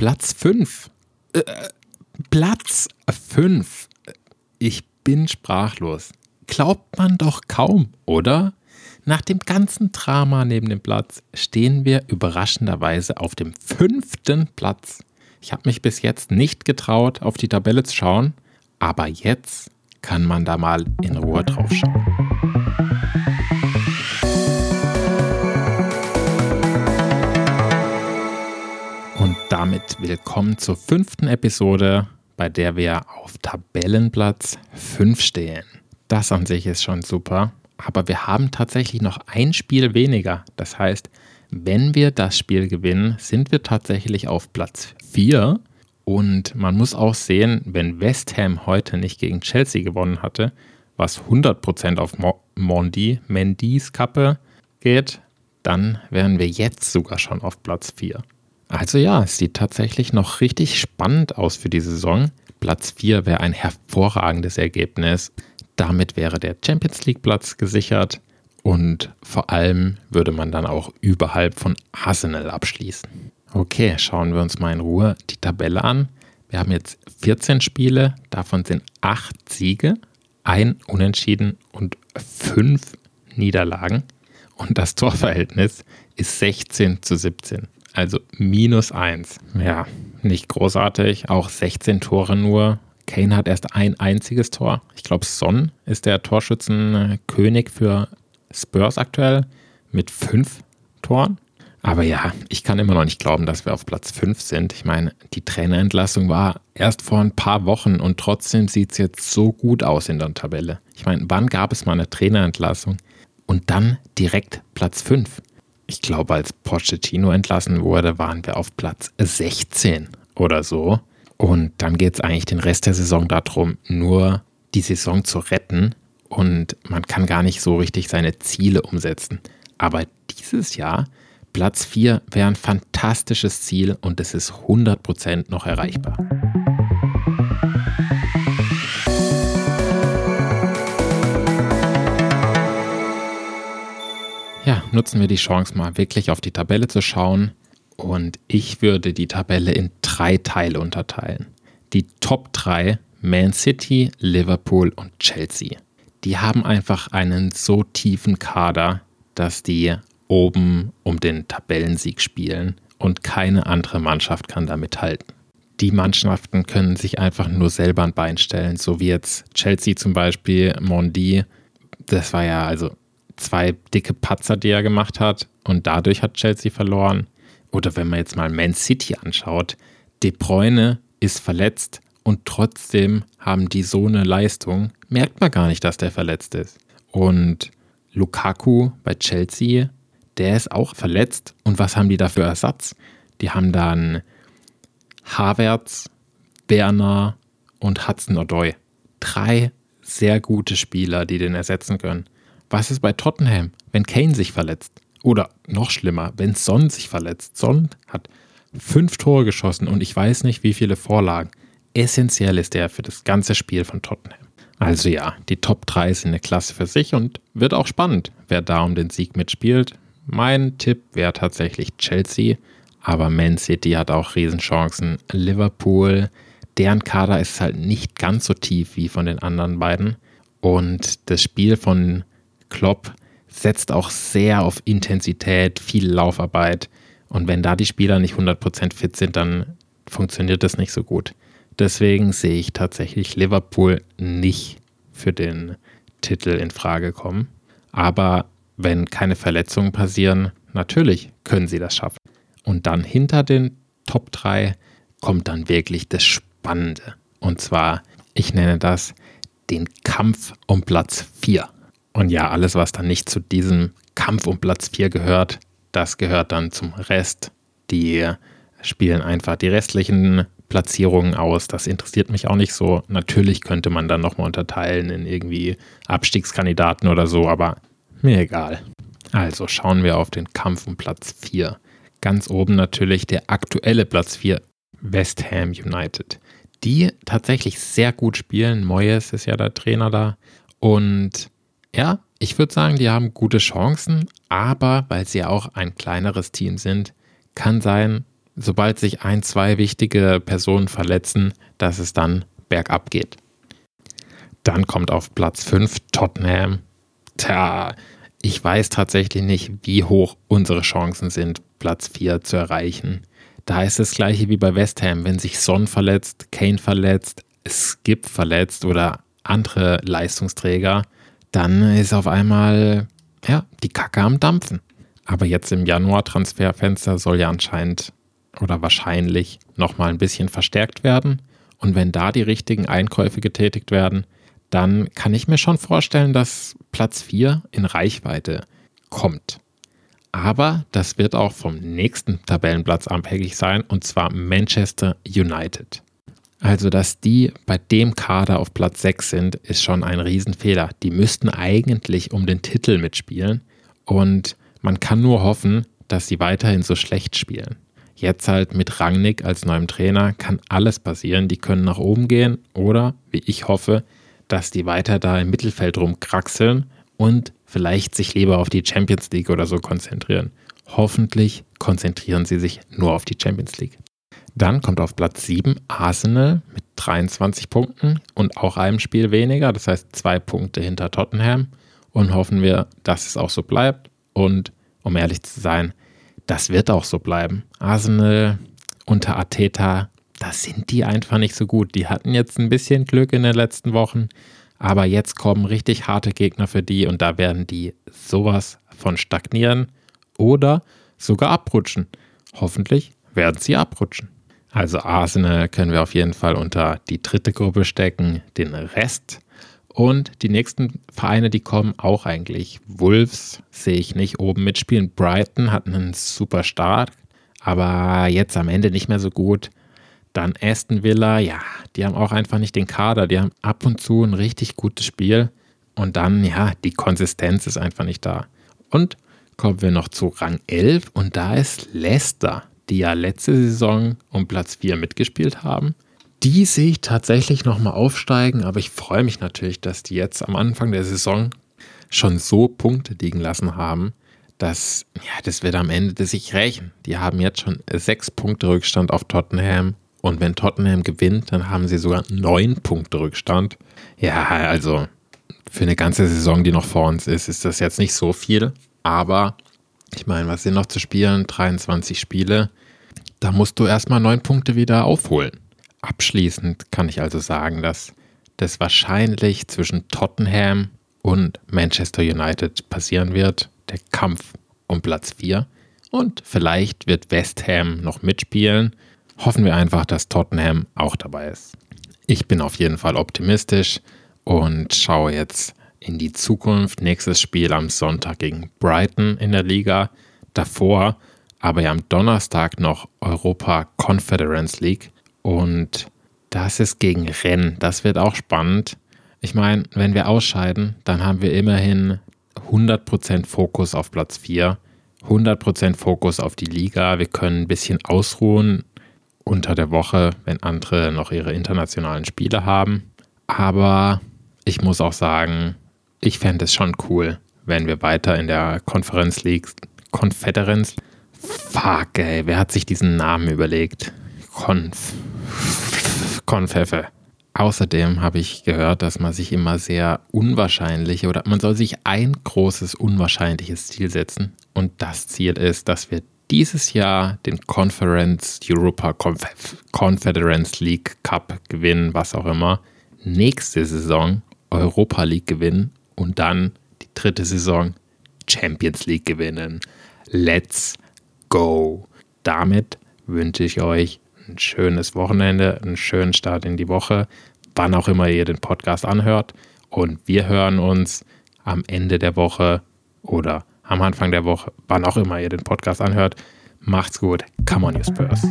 Platz 5. Äh, Platz 5. Ich bin sprachlos. Glaubt man doch kaum, oder? Nach dem ganzen Drama neben dem Platz stehen wir überraschenderweise auf dem fünften Platz. Ich habe mich bis jetzt nicht getraut, auf die Tabelle zu schauen, aber jetzt kann man da mal in Ruhe drauf schauen. Damit willkommen zur fünften Episode, bei der wir auf Tabellenplatz 5 stehen. Das an sich ist schon super, aber wir haben tatsächlich noch ein Spiel weniger. Das heißt, wenn wir das Spiel gewinnen, sind wir tatsächlich auf Platz 4 und man muss auch sehen, wenn West Ham heute nicht gegen Chelsea gewonnen hatte, was 100% auf Mondi, Mendys Kappe geht, dann wären wir jetzt sogar schon auf Platz 4. Also ja, es sieht tatsächlich noch richtig spannend aus für die Saison. Platz 4 wäre ein hervorragendes Ergebnis. Damit wäre der Champions League Platz gesichert und vor allem würde man dann auch überhalb von Arsenal abschließen. Okay, schauen wir uns mal in Ruhe die Tabelle an. Wir haben jetzt 14 Spiele, davon sind 8 Siege, ein Unentschieden und 5 Niederlagen. Und das Torverhältnis ist 16 zu 17, also minus 1. Ja, nicht großartig, auch 16 Tore nur. Kane hat erst ein einziges Tor. Ich glaube, Son ist der Torschützenkönig für Spurs aktuell mit 5 Toren. Aber ja, ich kann immer noch nicht glauben, dass wir auf Platz 5 sind. Ich meine, die Trainerentlassung war erst vor ein paar Wochen und trotzdem sieht es jetzt so gut aus in der Tabelle. Ich meine, wann gab es mal eine Trainerentlassung und dann direkt Platz 5? Ich glaube, als Pochettino entlassen wurde, waren wir auf Platz 16 oder so. Und dann geht es eigentlich den Rest der Saison darum, nur die Saison zu retten. Und man kann gar nicht so richtig seine Ziele umsetzen. Aber dieses Jahr Platz 4 wäre ein fantastisches Ziel und es ist 100% noch erreichbar. Ja, nutzen wir die Chance mal wirklich auf die Tabelle zu schauen und ich würde die Tabelle in drei Teile unterteilen. Die Top 3 Man City, Liverpool und Chelsea. Die haben einfach einen so tiefen Kader, dass die oben um den Tabellensieg spielen und keine andere Mannschaft kann da mithalten. Die Mannschaften können sich einfach nur selber ein Bein stellen, so wie jetzt Chelsea zum Beispiel, Mondi. Das war ja also zwei dicke Patzer, die er gemacht hat und dadurch hat Chelsea verloren. Oder wenn man jetzt mal Man City anschaut, De Bruyne ist verletzt und trotzdem haben die so eine Leistung, merkt man gar nicht, dass der verletzt ist. Und Lukaku bei Chelsea der ist auch verletzt. Und was haben die da für Ersatz? Die haben dann Havertz, Werner und Hudson Odoi. Drei sehr gute Spieler, die den ersetzen können. Was ist bei Tottenham, wenn Kane sich verletzt? Oder noch schlimmer, wenn Son sich verletzt. Son hat fünf Tore geschossen und ich weiß nicht, wie viele Vorlagen. Essentiell ist er für das ganze Spiel von Tottenham. Also ja, die Top 3 sind eine Klasse für sich und wird auch spannend, wer da um den Sieg mitspielt, mein Tipp wäre tatsächlich Chelsea, aber Man City hat auch Riesenchancen. Liverpool, deren Kader ist halt nicht ganz so tief wie von den anderen beiden. Und das Spiel von Klopp setzt auch sehr auf Intensität, viel Laufarbeit. Und wenn da die Spieler nicht 100% fit sind, dann funktioniert das nicht so gut. Deswegen sehe ich tatsächlich Liverpool nicht für den Titel in Frage kommen. Aber wenn keine Verletzungen passieren, natürlich können sie das schaffen. Und dann hinter den Top 3 kommt dann wirklich das Spannende. Und zwar, ich nenne das den Kampf um Platz 4. Und ja, alles, was dann nicht zu diesem Kampf um Platz 4 gehört, das gehört dann zum Rest. Die spielen einfach die restlichen Platzierungen aus. Das interessiert mich auch nicht so. Natürlich könnte man dann nochmal unterteilen in irgendwie Abstiegskandidaten oder so, aber mir egal. Also schauen wir auf den Kampf um Platz 4. Ganz oben natürlich der aktuelle Platz 4, West Ham United. Die tatsächlich sehr gut spielen. Moyes ist ja der Trainer da. Und ja, ich würde sagen, die haben gute Chancen, aber weil sie auch ein kleineres Team sind, kann sein, sobald sich ein, zwei wichtige Personen verletzen, dass es dann bergab geht. Dann kommt auf Platz 5 Tottenham. Tja, ich weiß tatsächlich nicht, wie hoch unsere Chancen sind, Platz 4 zu erreichen. Da ist das gleiche wie bei West Ham. Wenn sich Son verletzt, Kane verletzt, Skip verletzt oder andere Leistungsträger, dann ist auf einmal ja, die Kacke am Dampfen. Aber jetzt im Januar-Transferfenster soll ja anscheinend oder wahrscheinlich nochmal ein bisschen verstärkt werden. Und wenn da die richtigen Einkäufe getätigt werden, dann kann ich mir schon vorstellen, dass Platz 4 in Reichweite kommt. Aber das wird auch vom nächsten Tabellenplatz abhängig sein, und zwar Manchester United. Also, dass die bei dem Kader auf Platz 6 sind, ist schon ein Riesenfehler. Die müssten eigentlich um den Titel mitspielen und man kann nur hoffen, dass sie weiterhin so schlecht spielen. Jetzt halt mit Rangnick als neuem Trainer kann alles passieren. Die können nach oben gehen oder, wie ich hoffe, dass die weiter da im Mittelfeld rumkraxeln und vielleicht sich lieber auf die Champions League oder so konzentrieren. Hoffentlich konzentrieren sie sich nur auf die Champions League. Dann kommt auf Platz 7 Arsenal mit 23 Punkten und auch einem Spiel weniger, das heißt zwei Punkte hinter Tottenham. Und hoffen wir, dass es auch so bleibt. Und um ehrlich zu sein, das wird auch so bleiben. Arsenal unter Ateta, da sind die einfach nicht so gut. Die hatten jetzt ein bisschen Glück in den letzten Wochen, aber jetzt kommen richtig harte Gegner für die und da werden die sowas von stagnieren oder sogar abrutschen. Hoffentlich werden sie abrutschen. Also Arsenal können wir auf jeden Fall unter die dritte Gruppe stecken, den Rest. Und die nächsten Vereine, die kommen, auch eigentlich. Wolves sehe ich nicht oben mitspielen. Brighton hat einen super Start, aber jetzt am Ende nicht mehr so gut. Dann Aston Villa, ja, die haben auch einfach nicht den Kader. Die haben ab und zu ein richtig gutes Spiel. Und dann, ja, die Konsistenz ist einfach nicht da. Und kommen wir noch zu Rang 11 und da ist Leicester die ja letzte Saison um Platz 4 mitgespielt haben. Die sehe ich tatsächlich nochmal aufsteigen, aber ich freue mich natürlich, dass die jetzt am Anfang der Saison schon so Punkte liegen lassen haben, dass, ja, das wird am Ende sich rächen. Die haben jetzt schon sechs Punkte Rückstand auf Tottenham und wenn Tottenham gewinnt, dann haben sie sogar neun Punkte Rückstand. Ja, also für eine ganze Saison, die noch vor uns ist, ist das jetzt nicht so viel, aber ich meine, was sind noch zu spielen? 23 Spiele. Da musst du erstmal neun Punkte wieder aufholen. Abschließend kann ich also sagen, dass das wahrscheinlich zwischen Tottenham und Manchester United passieren wird. Der Kampf um Platz 4. Und vielleicht wird West Ham noch mitspielen. Hoffen wir einfach, dass Tottenham auch dabei ist. Ich bin auf jeden Fall optimistisch und schaue jetzt in die Zukunft. Nächstes Spiel am Sonntag gegen Brighton in der Liga. Davor aber ja am Donnerstag noch Europa Conference League. Und das ist gegen Rennes. Das wird auch spannend. Ich meine, wenn wir ausscheiden, dann haben wir immerhin 100% Fokus auf Platz 4, 100% Fokus auf die Liga. Wir können ein bisschen ausruhen unter der Woche, wenn andere noch ihre internationalen Spiele haben. Aber ich muss auch sagen, ich fände es schon cool, wenn wir weiter in der Konferenz League, Konferenz, fuck ey, wer hat sich diesen Namen überlegt? Konf, Konfeffe. Außerdem habe ich gehört, dass man sich immer sehr unwahrscheinliche oder man soll sich ein großes unwahrscheinliches Ziel setzen. Und das Ziel ist, dass wir dieses Jahr den Conference Europa Conf Conference League Cup gewinnen, was auch immer. Nächste Saison Europa League gewinnen und dann die dritte Saison Champions League gewinnen. Let's go! Damit wünsche ich euch ein schönes Wochenende, einen schönen Start in die Woche, wann auch immer ihr den Podcast anhört. Und wir hören uns am Ende der Woche oder am Anfang der Woche, wann auch immer ihr den Podcast anhört. Macht's gut. Come on, you Spurs.